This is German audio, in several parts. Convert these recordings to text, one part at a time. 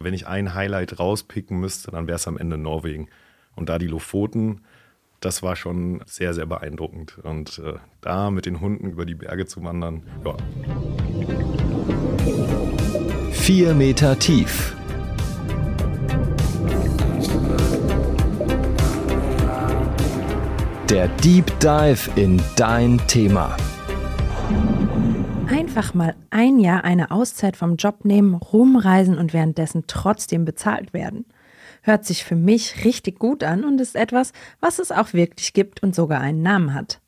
Wenn ich ein Highlight rauspicken müsste, dann wäre es am Ende Norwegen. Und da die Lofoten, das war schon sehr, sehr beeindruckend. Und äh, da mit den Hunden über die Berge zu wandern, ja. Vier Meter tief. Der Deep Dive in dein Thema. Einfach mal ein Jahr eine Auszeit vom Job nehmen, rumreisen und währenddessen trotzdem bezahlt werden. Hört sich für mich richtig gut an und ist etwas, was es auch wirklich gibt und sogar einen Namen hat.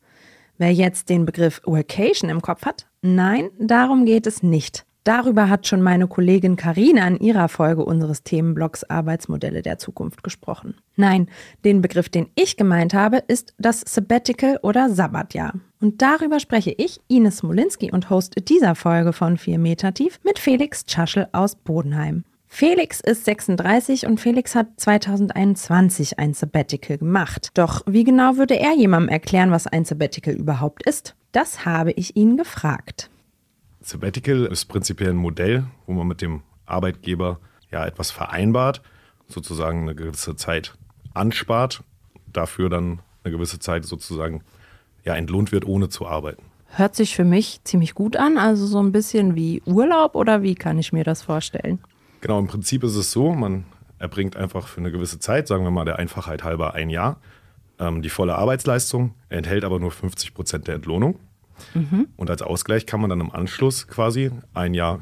Wer jetzt den Begriff Workation im Kopf hat, nein, darum geht es nicht. Darüber hat schon meine Kollegin Karina in ihrer Folge unseres Themenblocks Arbeitsmodelle der Zukunft gesprochen. Nein, den Begriff, den ich gemeint habe, ist das Sabbatical oder Sabbatjahr. Und darüber spreche ich, Ines Smolinski und Host dieser Folge von 4 Meter tief, mit Felix Tschaschel aus Bodenheim. Felix ist 36 und Felix hat 2021 ein Sabbatical gemacht. Doch wie genau würde er jemandem erklären, was ein Sabbatical überhaupt ist? Das habe ich ihn gefragt. Sabbatical ist prinzipiell ein Modell, wo man mit dem Arbeitgeber ja etwas vereinbart, sozusagen eine gewisse Zeit anspart, dafür dann eine gewisse Zeit sozusagen ja, entlohnt wird, ohne zu arbeiten. Hört sich für mich ziemlich gut an, also so ein bisschen wie Urlaub oder wie kann ich mir das vorstellen? Genau, im Prinzip ist es so, man erbringt einfach für eine gewisse Zeit, sagen wir mal der Einfachheit halber ein Jahr, ähm, die volle Arbeitsleistung, enthält aber nur 50 Prozent der Entlohnung. Mhm. Und als Ausgleich kann man dann im Anschluss quasi ein Jahr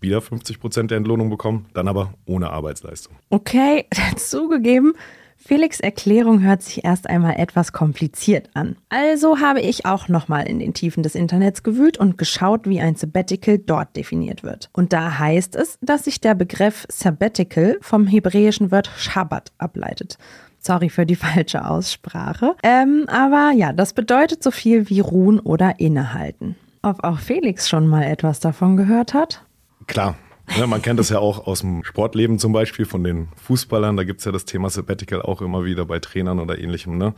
wieder 50 Prozent der Entlohnung bekommen, dann aber ohne Arbeitsleistung. Okay, zugegeben. Felix Erklärung hört sich erst einmal etwas kompliziert an. Also habe ich auch nochmal in den Tiefen des Internets gewühlt und geschaut, wie ein Sabbatical dort definiert wird. Und da heißt es, dass sich der Begriff Sabbatical vom hebräischen Wort Shabbat ableitet. Sorry für die falsche Aussprache. Ähm, aber ja, das bedeutet so viel wie ruhen oder innehalten. Ob auch Felix schon mal etwas davon gehört hat? Klar. Ja, man kennt das ja auch aus dem Sportleben zum Beispiel von den Fußballern. Da gibt es ja das Thema Sabbatical auch immer wieder bei Trainern oder ähnlichem. Ne?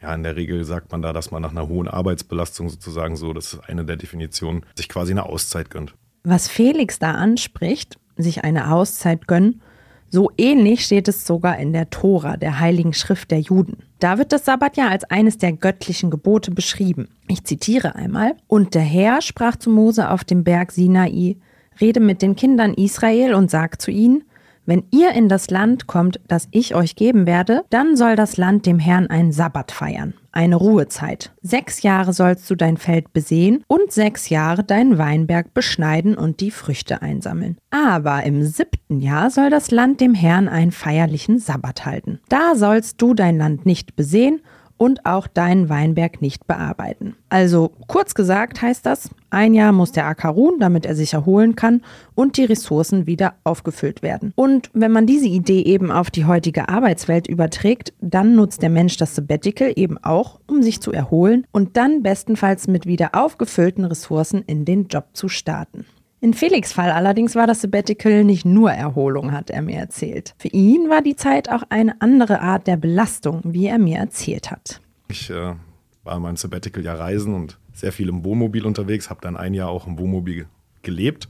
Ja, in der Regel sagt man da, dass man nach einer hohen Arbeitsbelastung sozusagen so, das ist eine der Definitionen, sich quasi eine Auszeit gönnt. Was Felix da anspricht, sich eine Auszeit gönnen, so ähnlich steht es sogar in der Tora, der heiligen Schrift der Juden. Da wird das Sabbatjahr als eines der göttlichen Gebote beschrieben. Ich zitiere einmal. Und der Herr sprach zu Mose auf dem Berg Sinai, rede mit den Kindern Israel und sag zu ihnen, wenn ihr in das Land kommt, das ich euch geben werde, dann soll das Land dem Herrn einen Sabbat feiern, eine Ruhezeit. Sechs Jahre sollst du dein Feld besehen und sechs Jahre deinen Weinberg beschneiden und die Früchte einsammeln. Aber im siebten Jahr soll das Land dem Herrn einen feierlichen Sabbat halten. Da sollst du dein Land nicht besehen und auch deinen Weinberg nicht bearbeiten. Also kurz gesagt heißt das, ein Jahr muss der Acker ruhen, damit er sich erholen kann und die Ressourcen wieder aufgefüllt werden. Und wenn man diese Idee eben auf die heutige Arbeitswelt überträgt, dann nutzt der Mensch das Sabbatical eben auch, um sich zu erholen und dann bestenfalls mit wieder aufgefüllten Ressourcen in den Job zu starten. In Felix Fall allerdings war das Sabbatical nicht nur Erholung, hat er mir erzählt. Für ihn war die Zeit auch eine andere Art der Belastung, wie er mir erzählt hat. Ich äh, war in meinem Sabbatical ja reisen und sehr viel im Wohnmobil unterwegs, habe dann ein Jahr auch im Wohnmobil gelebt.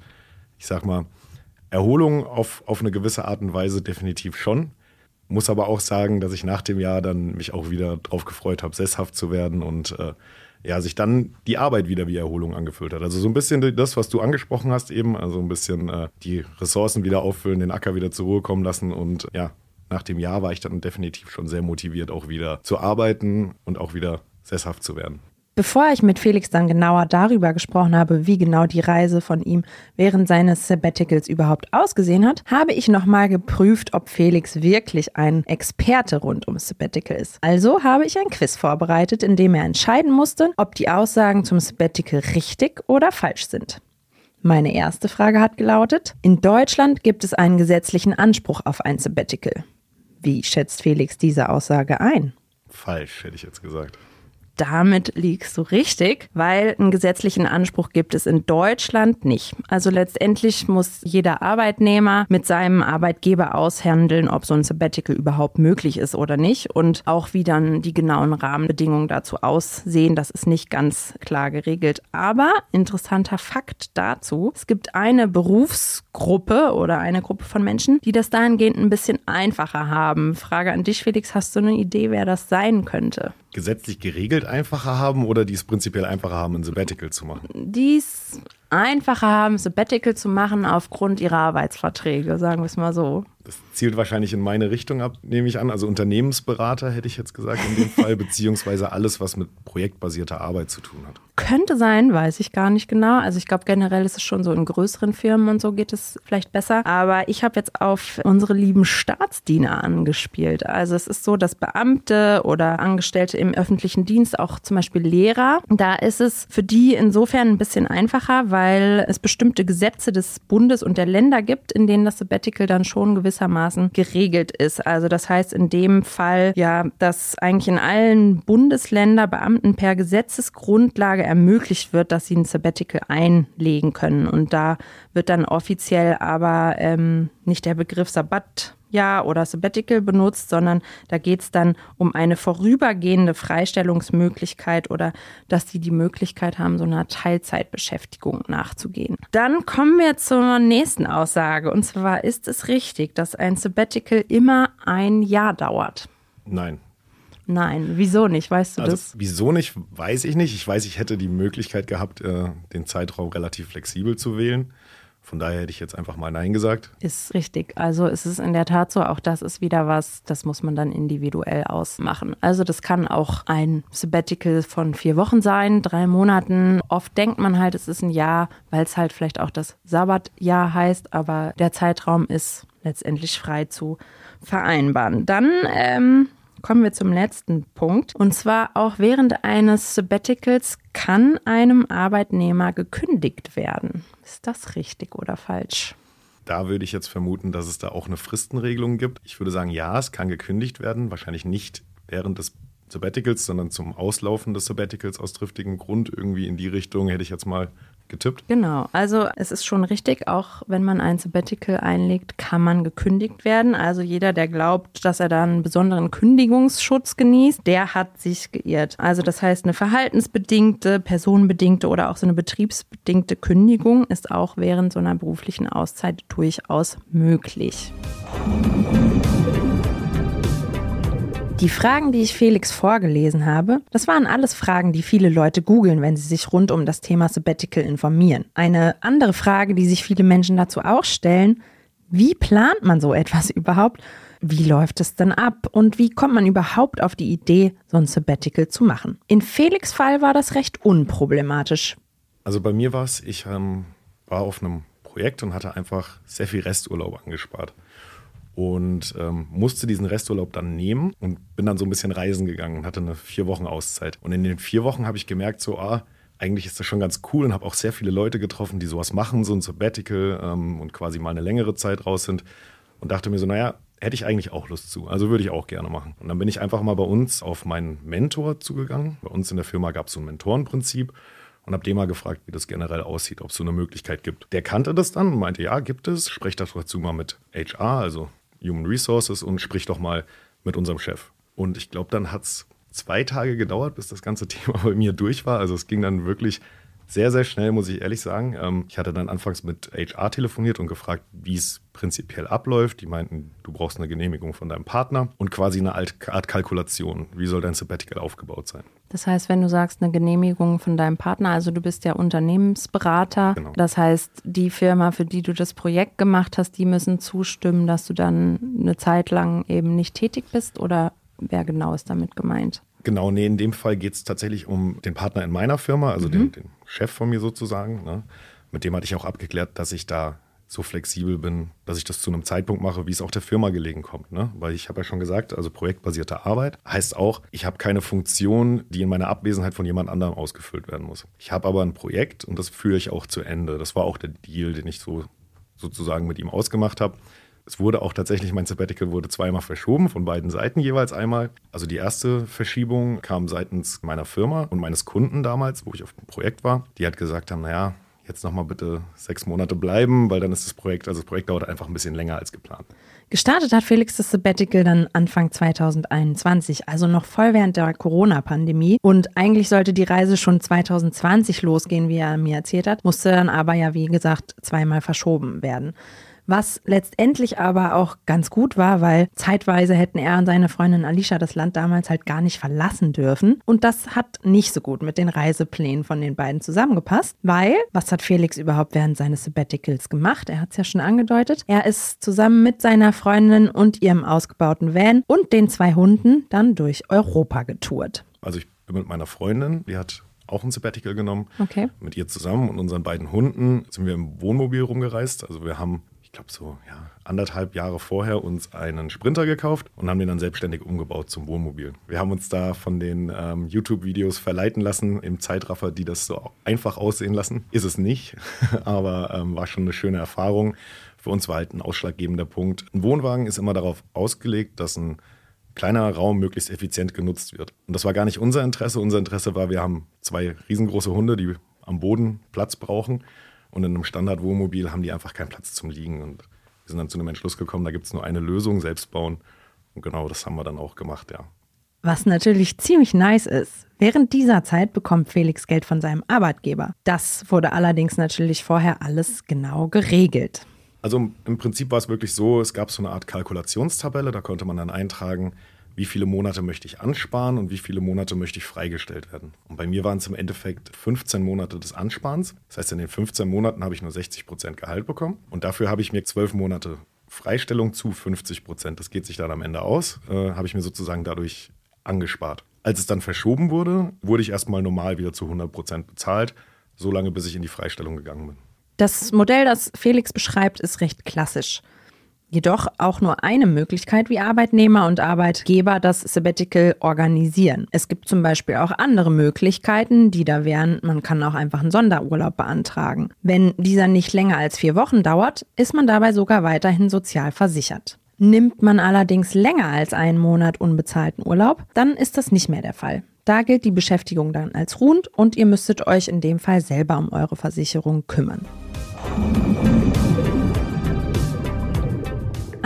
Ich sag mal, Erholung auf, auf eine gewisse Art und Weise definitiv schon. Muss aber auch sagen, dass ich nach dem Jahr dann mich auch wieder darauf gefreut habe, sesshaft zu werden und äh, ja, sich dann die Arbeit wieder wie Erholung angefühlt hat. Also so ein bisschen das, was du angesprochen hast eben, also ein bisschen äh, die Ressourcen wieder auffüllen, den Acker wieder zur Ruhe kommen lassen und ja, nach dem Jahr war ich dann definitiv schon sehr motiviert, auch wieder zu arbeiten und auch wieder sesshaft zu werden. Bevor ich mit Felix dann genauer darüber gesprochen habe, wie genau die Reise von ihm während seines Sabbaticals überhaupt ausgesehen hat, habe ich nochmal geprüft, ob Felix wirklich ein Experte rund ums Sabbatical ist. Also habe ich ein Quiz vorbereitet, in dem er entscheiden musste, ob die Aussagen zum Sabbatical richtig oder falsch sind. Meine erste Frage hat gelautet, in Deutschland gibt es einen gesetzlichen Anspruch auf ein Sabbatical. Wie schätzt Felix diese Aussage ein? Falsch, hätte ich jetzt gesagt. Damit liegst du richtig, weil einen gesetzlichen Anspruch gibt es in Deutschland nicht. Also letztendlich muss jeder Arbeitnehmer mit seinem Arbeitgeber aushandeln, ob so ein Sabbatical überhaupt möglich ist oder nicht und auch wie dann die genauen Rahmenbedingungen dazu aussehen. Das ist nicht ganz klar geregelt. Aber interessanter Fakt dazu, es gibt eine Berufsgruppe oder eine Gruppe von Menschen, die das dahingehend ein bisschen einfacher haben. Frage an dich, Felix, hast du eine Idee, wer das sein könnte? Gesetzlich geregelt einfacher haben oder die es prinzipiell einfacher haben, ein Sabbatical zu machen? Die es einfacher haben, Sabbatical zu machen aufgrund ihrer Arbeitsverträge, sagen wir es mal so. Das zielt wahrscheinlich in meine Richtung ab, nehme ich an. Also Unternehmensberater hätte ich jetzt gesagt in dem Fall, beziehungsweise alles, was mit projektbasierter Arbeit zu tun hat. Könnte sein, weiß ich gar nicht genau. Also ich glaube generell ist es schon so in größeren Firmen und so geht es vielleicht besser. Aber ich habe jetzt auf unsere lieben Staatsdiener angespielt. Also es ist so, dass Beamte oder Angestellte im öffentlichen Dienst, auch zum Beispiel Lehrer, da ist es für die insofern ein bisschen einfacher, weil es bestimmte Gesetze des Bundes und der Länder gibt, in denen das Sabbatical dann schon gewiss gewissermaßen geregelt ist. Also das heißt in dem Fall ja, dass eigentlich in allen Bundesländern Beamten per Gesetzesgrundlage ermöglicht wird, dass sie ein Sabbatical einlegen können. Und da wird dann offiziell aber ähm, nicht der Begriff Sabbat Jahr oder Sabbatical benutzt, sondern da geht es dann um eine vorübergehende Freistellungsmöglichkeit oder dass sie die Möglichkeit haben, so einer Teilzeitbeschäftigung nachzugehen. Dann kommen wir zur nächsten Aussage und zwar ist es richtig, dass ein Sabbatical immer ein Jahr dauert. Nein. Nein, wieso nicht? Weißt du also, das? Wieso nicht, weiß ich nicht. Ich weiß, ich hätte die Möglichkeit gehabt, äh, den Zeitraum relativ flexibel zu wählen. Von daher hätte ich jetzt einfach mal Nein gesagt. Ist richtig. Also es ist in der Tat so, auch das ist wieder was, das muss man dann individuell ausmachen. Also das kann auch ein Sabbatical von vier Wochen sein, drei Monaten. Oft denkt man halt, es ist ein Jahr, weil es halt vielleicht auch das Sabbatjahr heißt, aber der Zeitraum ist letztendlich frei zu vereinbaren. Dann ähm, kommen wir zum letzten Punkt. Und zwar auch während eines Sabbaticals kann einem Arbeitnehmer gekündigt werden. Ist das richtig oder falsch? Da würde ich jetzt vermuten, dass es da auch eine Fristenregelung gibt. Ich würde sagen, ja, es kann gekündigt werden. Wahrscheinlich nicht während des Sabbaticals, sondern zum Auslaufen des Sabbaticals aus triftigem Grund. Irgendwie in die Richtung hätte ich jetzt mal getippt. Genau, also es ist schon richtig, auch wenn man ein Sabbatical einlegt, kann man gekündigt werden. Also jeder, der glaubt, dass er da einen besonderen Kündigungsschutz genießt, der hat sich geirrt. Also das heißt, eine verhaltensbedingte, personenbedingte oder auch so eine betriebsbedingte Kündigung ist auch während so einer beruflichen Auszeit durchaus möglich. Die Fragen, die ich Felix vorgelesen habe, das waren alles Fragen, die viele Leute googeln, wenn sie sich rund um das Thema Sabbatical informieren. Eine andere Frage, die sich viele Menschen dazu auch stellen, wie plant man so etwas überhaupt? Wie läuft es dann ab? Und wie kommt man überhaupt auf die Idee, so ein Sabbatical zu machen? In Felix Fall war das recht unproblematisch. Also bei mir war es, ich ähm, war auf einem Projekt und hatte einfach sehr viel Resturlaub angespart und ähm, musste diesen Resturlaub dann nehmen und bin dann so ein bisschen reisen gegangen und hatte eine vier Wochen Auszeit. Und in den vier Wochen habe ich gemerkt, so, ah, eigentlich ist das schon ganz cool und habe auch sehr viele Leute getroffen, die sowas machen, so ein Sabbatical ähm, und quasi mal eine längere Zeit raus sind. Und dachte mir so, naja, hätte ich eigentlich auch Lust zu. Also würde ich auch gerne machen. Und dann bin ich einfach mal bei uns auf meinen Mentor zugegangen. Bei uns in der Firma gab es so ein Mentorenprinzip und habe den mal gefragt, wie das generell aussieht, ob es so eine Möglichkeit gibt. Der kannte das dann und meinte, ja, gibt es. Sprecht dazu mal mit HR, also Human Resources und sprich doch mal mit unserem Chef. Und ich glaube, dann hat es zwei Tage gedauert, bis das ganze Thema bei mir durch war. Also es ging dann wirklich sehr, sehr schnell, muss ich ehrlich sagen. Ähm, ich hatte dann anfangs mit HR telefoniert und gefragt, wie es prinzipiell abläuft. Die meinten, du brauchst eine Genehmigung von deinem Partner und quasi eine Art Kalkulation. Wie soll dein Sabbatical aufgebaut sein? Das heißt, wenn du sagst, eine Genehmigung von deinem Partner, also du bist ja Unternehmensberater, genau. das heißt, die Firma, für die du das Projekt gemacht hast, die müssen zustimmen, dass du dann eine Zeit lang eben nicht tätig bist oder wer genau ist damit gemeint? Genau, nee, in dem Fall geht es tatsächlich um den Partner in meiner Firma, also mhm. den, den, Chef von mir sozusagen. Ne? Mit dem hatte ich auch abgeklärt, dass ich da so flexibel bin, dass ich das zu einem Zeitpunkt mache, wie es auch der Firma gelegen kommt. Ne? Weil ich habe ja schon gesagt, also projektbasierte Arbeit heißt auch, ich habe keine Funktion, die in meiner Abwesenheit von jemand anderem ausgefüllt werden muss. Ich habe aber ein Projekt und das führe ich auch zu Ende. Das war auch der Deal, den ich so sozusagen mit ihm ausgemacht habe. Es wurde auch tatsächlich, mein Sabbatical wurde zweimal verschoben, von beiden Seiten jeweils einmal. Also die erste Verschiebung kam seitens meiner Firma und meines Kunden damals, wo ich auf dem Projekt war. Die hat gesagt haben, naja, jetzt nochmal bitte sechs Monate bleiben, weil dann ist das Projekt, also das Projekt dauert einfach ein bisschen länger als geplant. Gestartet hat Felix das Sabbatical dann Anfang 2021, also noch voll während der Corona-Pandemie. Und eigentlich sollte die Reise schon 2020 losgehen, wie er mir erzählt hat, musste dann aber ja, wie gesagt, zweimal verschoben werden was letztendlich aber auch ganz gut war, weil zeitweise hätten er und seine Freundin Alicia das Land damals halt gar nicht verlassen dürfen. Und das hat nicht so gut mit den Reiseplänen von den beiden zusammengepasst, weil, was hat Felix überhaupt während seines Sabbaticals gemacht? Er hat es ja schon angedeutet. Er ist zusammen mit seiner Freundin und ihrem ausgebauten Van und den zwei Hunden dann durch Europa getourt. Also ich bin mit meiner Freundin, die hat auch ein Sabbatical genommen. Okay. Mit ihr zusammen und unseren beiden Hunden sind wir im Wohnmobil rumgereist. Also wir haben glaube so ja, anderthalb Jahre vorher uns einen Sprinter gekauft und haben den dann selbstständig umgebaut zum Wohnmobil. Wir haben uns da von den ähm, YouTube-Videos verleiten lassen im Zeitraffer, die das so einfach aussehen lassen. Ist es nicht, aber ähm, war schon eine schöne Erfahrung. Für uns war halt ein ausschlaggebender Punkt. Ein Wohnwagen ist immer darauf ausgelegt, dass ein kleiner Raum möglichst effizient genutzt wird. Und das war gar nicht unser Interesse. Unser Interesse war, wir haben zwei riesengroße Hunde, die am Boden Platz brauchen. Und in einem Standard-Wohnmobil haben die einfach keinen Platz zum Liegen. Und wir sind dann zu einem Entschluss gekommen, da gibt es nur eine Lösung, selbst bauen. Und genau das haben wir dann auch gemacht, ja. Was natürlich ziemlich nice ist. Während dieser Zeit bekommt Felix Geld von seinem Arbeitgeber. Das wurde allerdings natürlich vorher alles genau geregelt. Also im Prinzip war es wirklich so, es gab so eine Art Kalkulationstabelle, da konnte man dann eintragen, wie viele Monate möchte ich ansparen und wie viele Monate möchte ich freigestellt werden. Und bei mir waren es im Endeffekt 15 Monate des Ansparens. Das heißt, in den 15 Monaten habe ich nur 60 Prozent Gehalt bekommen. Und dafür habe ich mir 12 Monate Freistellung zu 50 Prozent. Das geht sich dann am Ende aus, äh, habe ich mir sozusagen dadurch angespart. Als es dann verschoben wurde, wurde ich erstmal normal wieder zu 100 Prozent bezahlt, so lange bis ich in die Freistellung gegangen bin. Das Modell, das Felix beschreibt, ist recht klassisch jedoch auch nur eine Möglichkeit, wie Arbeitnehmer und Arbeitgeber das Sabbatical organisieren. Es gibt zum Beispiel auch andere Möglichkeiten, die da wären, man kann auch einfach einen Sonderurlaub beantragen. Wenn dieser nicht länger als vier Wochen dauert, ist man dabei sogar weiterhin sozial versichert. Nimmt man allerdings länger als einen Monat unbezahlten Urlaub, dann ist das nicht mehr der Fall. Da gilt die Beschäftigung dann als ruhend und ihr müsstet euch in dem Fall selber um eure Versicherung kümmern.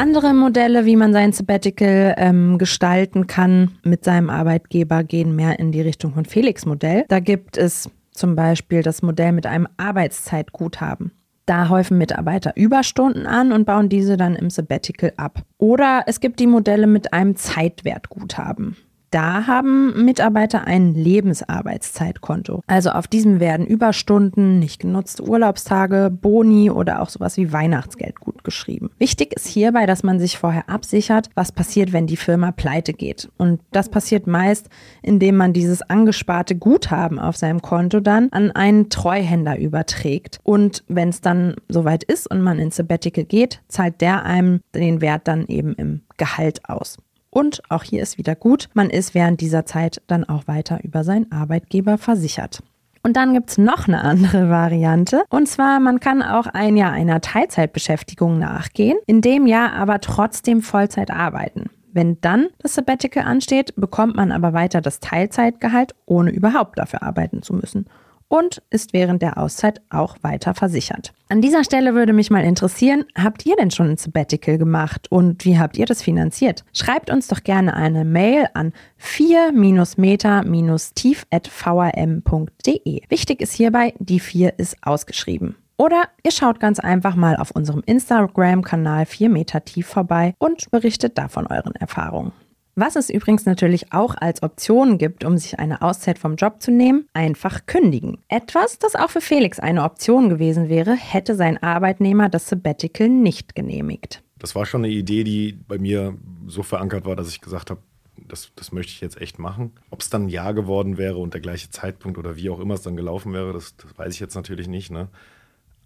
Andere Modelle, wie man sein Sabbatical ähm, gestalten kann mit seinem Arbeitgeber, gehen mehr in die Richtung von Felix Modell. Da gibt es zum Beispiel das Modell mit einem Arbeitszeitguthaben. Da häufen Mitarbeiter Überstunden an und bauen diese dann im Sabbatical ab. Oder es gibt die Modelle mit einem Zeitwertguthaben. Da haben Mitarbeiter ein Lebensarbeitszeitkonto. Also auf diesem werden Überstunden, nicht genutzte Urlaubstage, Boni oder auch sowas wie Weihnachtsgeld gut geschrieben. Wichtig ist hierbei, dass man sich vorher absichert, was passiert, wenn die Firma pleite geht. Und das passiert meist, indem man dieses angesparte Guthaben auf seinem Konto dann an einen Treuhänder überträgt. Und wenn es dann soweit ist und man ins Sabbatical geht, zahlt der einem den Wert dann eben im Gehalt aus. Und auch hier ist wieder gut, man ist während dieser Zeit dann auch weiter über seinen Arbeitgeber versichert. Und dann gibt es noch eine andere Variante. Und zwar, man kann auch ein Jahr einer Teilzeitbeschäftigung nachgehen, in dem Jahr aber trotzdem Vollzeit arbeiten. Wenn dann das Sabbatical ansteht, bekommt man aber weiter das Teilzeitgehalt, ohne überhaupt dafür arbeiten zu müssen und ist während der Auszeit auch weiter versichert. An dieser Stelle würde mich mal interessieren, habt ihr denn schon ein Sabbatical gemacht und wie habt ihr das finanziert? Schreibt uns doch gerne eine Mail an 4-meter-tief.vrm.de. Wichtig ist hierbei, die 4 ist ausgeschrieben. Oder ihr schaut ganz einfach mal auf unserem Instagram-Kanal 4 Meter tief vorbei und berichtet davon euren Erfahrungen. Was es übrigens natürlich auch als Option gibt, um sich eine Auszeit vom Job zu nehmen, einfach kündigen. Etwas, das auch für Felix eine Option gewesen wäre, hätte sein Arbeitnehmer das Sabbatical nicht genehmigt. Das war schon eine Idee, die bei mir so verankert war, dass ich gesagt habe, das, das möchte ich jetzt echt machen. Ob es dann ein Jahr geworden wäre und der gleiche Zeitpunkt oder wie auch immer es dann gelaufen wäre, das, das weiß ich jetzt natürlich nicht. Ne?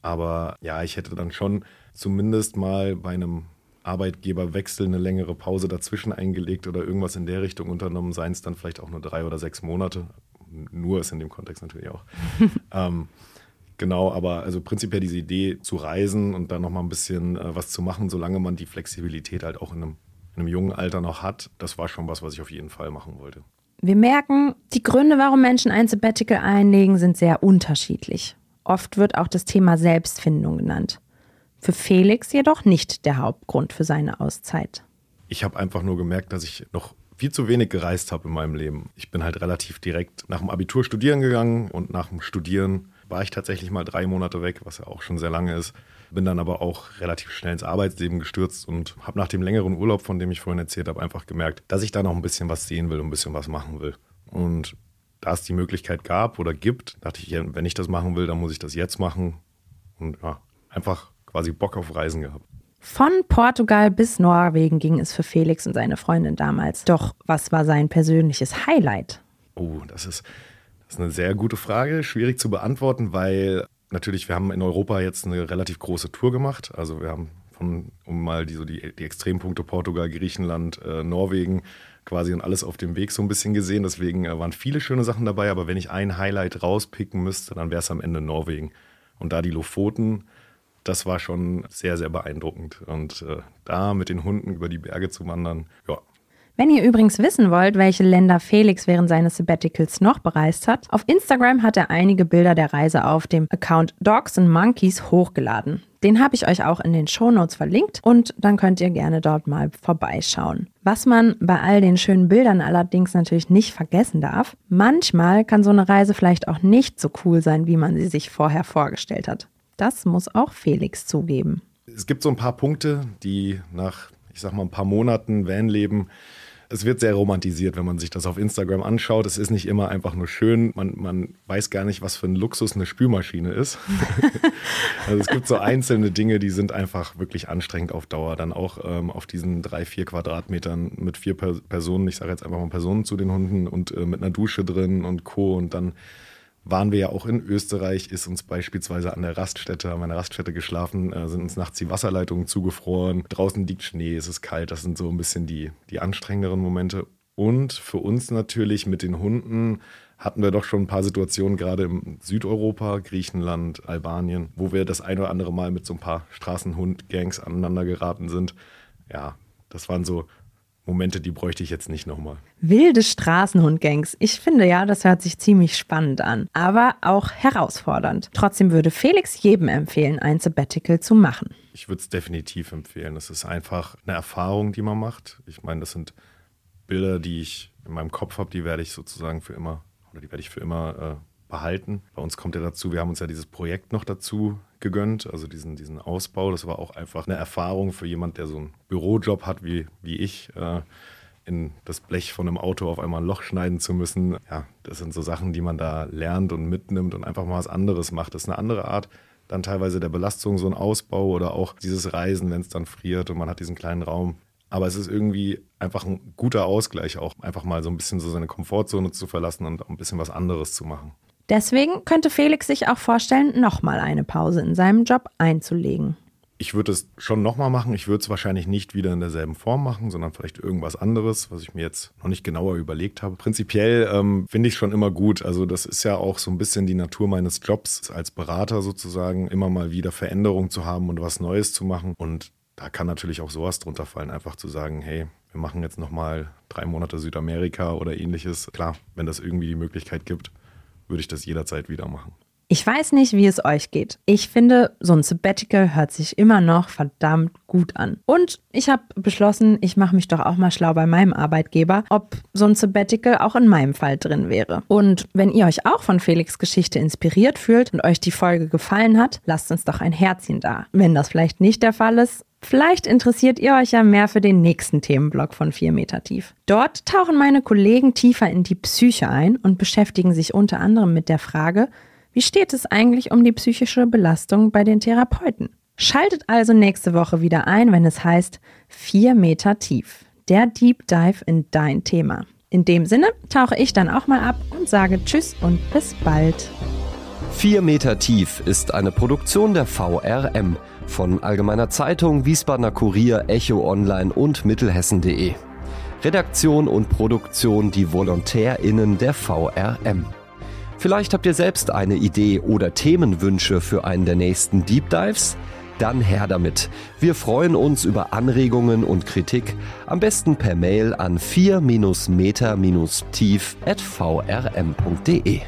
Aber ja, ich hätte dann schon zumindest mal bei einem Arbeitgeberwechsel eine längere Pause dazwischen eingelegt oder irgendwas in der Richtung unternommen, seien es dann vielleicht auch nur drei oder sechs Monate. Nur ist in dem Kontext natürlich auch. ähm, Genau, aber also prinzipiell diese Idee zu reisen und dann nochmal ein bisschen äh, was zu machen, solange man die Flexibilität halt auch in einem, in einem jungen Alter noch hat, das war schon was, was ich auf jeden Fall machen wollte. Wir merken, die Gründe, warum Menschen ein Sabbatical einlegen, sind sehr unterschiedlich. Oft wird auch das Thema Selbstfindung genannt. Für Felix jedoch nicht der Hauptgrund für seine Auszeit. Ich habe einfach nur gemerkt, dass ich noch viel zu wenig gereist habe in meinem Leben. Ich bin halt relativ direkt nach dem Abitur studieren gegangen und nach dem Studieren war ich tatsächlich mal drei Monate weg, was ja auch schon sehr lange ist. Bin dann aber auch relativ schnell ins Arbeitsleben gestürzt und habe nach dem längeren Urlaub, von dem ich vorhin erzählt habe, einfach gemerkt, dass ich da noch ein bisschen was sehen will und ein bisschen was machen will. Und da es die Möglichkeit gab oder gibt, dachte ich, wenn ich das machen will, dann muss ich das jetzt machen. Und ja, einfach quasi Bock auf Reisen gehabt. Von Portugal bis Norwegen ging es für Felix und seine Freundin damals. Doch was war sein persönliches Highlight? Oh, das ist, das ist eine sehr gute Frage, schwierig zu beantworten, weil natürlich, wir haben in Europa jetzt eine relativ große Tour gemacht. Also wir haben von, um mal die, so die, die Extrempunkte Portugal, Griechenland, äh, Norwegen quasi und alles auf dem Weg so ein bisschen gesehen. Deswegen äh, waren viele schöne Sachen dabei, aber wenn ich ein Highlight rauspicken müsste, dann wäre es am Ende Norwegen. Und da die Lofoten, das war schon sehr, sehr beeindruckend. Und äh, da mit den Hunden über die Berge zu wandern, ja. Wenn ihr übrigens wissen wollt, welche Länder Felix während seines Sabbaticals noch bereist hat, auf Instagram hat er einige Bilder der Reise auf dem Account Dogs and Monkeys hochgeladen. Den habe ich euch auch in den Shownotes verlinkt und dann könnt ihr gerne dort mal vorbeischauen. Was man bei all den schönen Bildern allerdings natürlich nicht vergessen darf, manchmal kann so eine Reise vielleicht auch nicht so cool sein, wie man sie sich vorher vorgestellt hat. Das muss auch Felix zugeben. Es gibt so ein paar Punkte, die nach, ich sag mal, ein paar Monaten Vanleben es wird sehr romantisiert, wenn man sich das auf Instagram anschaut. Es ist nicht immer einfach nur schön. Man, man weiß gar nicht, was für ein Luxus eine Spülmaschine ist. also es gibt so einzelne Dinge, die sind einfach wirklich anstrengend auf Dauer. Dann auch ähm, auf diesen drei, vier Quadratmetern mit vier Personen, ich sage jetzt einfach mal Personen zu den Hunden und äh, mit einer Dusche drin und Co. Und dann waren wir ja auch in Österreich, ist uns beispielsweise an der Raststätte, an der Raststätte geschlafen, äh, sind uns nachts die Wasserleitungen zugefroren, draußen liegt Schnee, es ist kalt, das sind so ein bisschen die, die anstrengenderen Momente. Und für uns natürlich mit den Hunden hatten wir doch schon ein paar Situationen, gerade im Südeuropa, Griechenland, Albanien, wo wir das ein oder andere Mal mit so ein paar Straßenhund-Gangs aneinander geraten sind. Ja, das waren so Momente, die bräuchte ich jetzt nicht nochmal. Wilde Straßenhundgangs. Ich finde ja, das hört sich ziemlich spannend an, aber auch herausfordernd. Trotzdem würde Felix jedem empfehlen, ein Sabbatical zu machen. Ich würde es definitiv empfehlen. Es ist einfach eine Erfahrung, die man macht. Ich meine, das sind Bilder, die ich in meinem Kopf habe, die werde ich sozusagen für immer oder die werde ich für immer äh, behalten. Bei uns kommt ja dazu, wir haben uns ja dieses Projekt noch dazu gegönnt, also diesen, diesen Ausbau. Das war auch einfach eine Erfahrung für jemand, der so einen Bürojob hat wie, wie ich. Äh, in das Blech von einem Auto auf einmal ein Loch schneiden zu müssen. Ja, das sind so Sachen, die man da lernt und mitnimmt und einfach mal was anderes macht. Das ist eine andere Art dann teilweise der Belastung, so ein Ausbau oder auch dieses Reisen, wenn es dann friert und man hat diesen kleinen Raum. Aber es ist irgendwie einfach ein guter Ausgleich auch, einfach mal so ein bisschen so seine Komfortzone zu verlassen und ein bisschen was anderes zu machen. Deswegen könnte Felix sich auch vorstellen, nochmal eine Pause in seinem Job einzulegen. Ich würde es schon nochmal machen. Ich würde es wahrscheinlich nicht wieder in derselben Form machen, sondern vielleicht irgendwas anderes, was ich mir jetzt noch nicht genauer überlegt habe. Prinzipiell ähm, finde ich es schon immer gut. Also das ist ja auch so ein bisschen die Natur meines Jobs als Berater sozusagen, immer mal wieder Veränderungen zu haben und was Neues zu machen. Und da kann natürlich auch sowas drunter fallen, einfach zu sagen, hey, wir machen jetzt nochmal drei Monate Südamerika oder ähnliches. Klar, wenn das irgendwie die Möglichkeit gibt würde ich das jederzeit wieder machen. Ich weiß nicht, wie es euch geht. Ich finde, so ein Sabbatical hört sich immer noch verdammt gut an. Und ich habe beschlossen, ich mache mich doch auch mal schlau bei meinem Arbeitgeber, ob so ein Sabbatical auch in meinem Fall drin wäre. Und wenn ihr euch auch von Felix Geschichte inspiriert fühlt und euch die Folge gefallen hat, lasst uns doch ein Herzchen da. Wenn das vielleicht nicht der Fall ist, Vielleicht interessiert ihr euch ja mehr für den nächsten Themenblock von 4 Meter tief. Dort tauchen meine Kollegen tiefer in die Psyche ein und beschäftigen sich unter anderem mit der Frage, wie steht es eigentlich um die psychische Belastung bei den Therapeuten? Schaltet also nächste Woche wieder ein, wenn es heißt 4 Meter tief. Der Deep Dive in dein Thema. In dem Sinne tauche ich dann auch mal ab und sage Tschüss und bis bald. 4 Meter tief ist eine Produktion der VRM von Allgemeiner Zeitung, Wiesbadener Kurier, Echo Online und Mittelhessen.de. Redaktion und Produktion die VolontärInnen der VRM. Vielleicht habt ihr selbst eine Idee oder Themenwünsche für einen der nächsten Deep Dives? Dann her damit. Wir freuen uns über Anregungen und Kritik, am besten per Mail an 4-meter-tief at vrm.de.